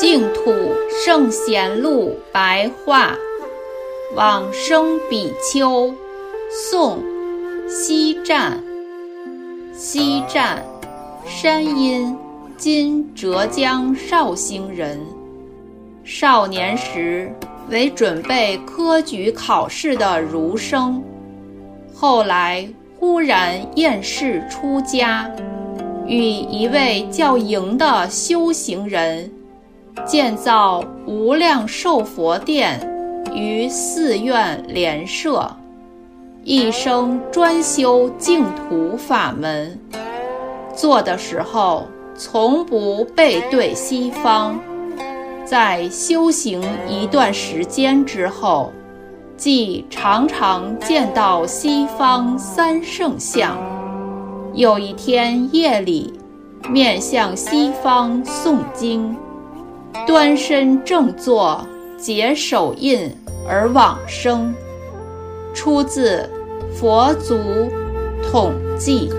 净土圣贤录白话，往生比丘，宋，西站。西站，山阴，今浙江绍兴人。少年时为准备科举考试的儒生，后来忽然厌世出家，与一位叫莹的修行人。建造无量寿佛殿于寺院莲社，一生专修净土法门。做的时候从不背对西方，在修行一段时间之后，即常常见到西方三圣像。有一天夜里，面向西方诵经。端身正坐，结手印而往生。出自《佛祖统记》。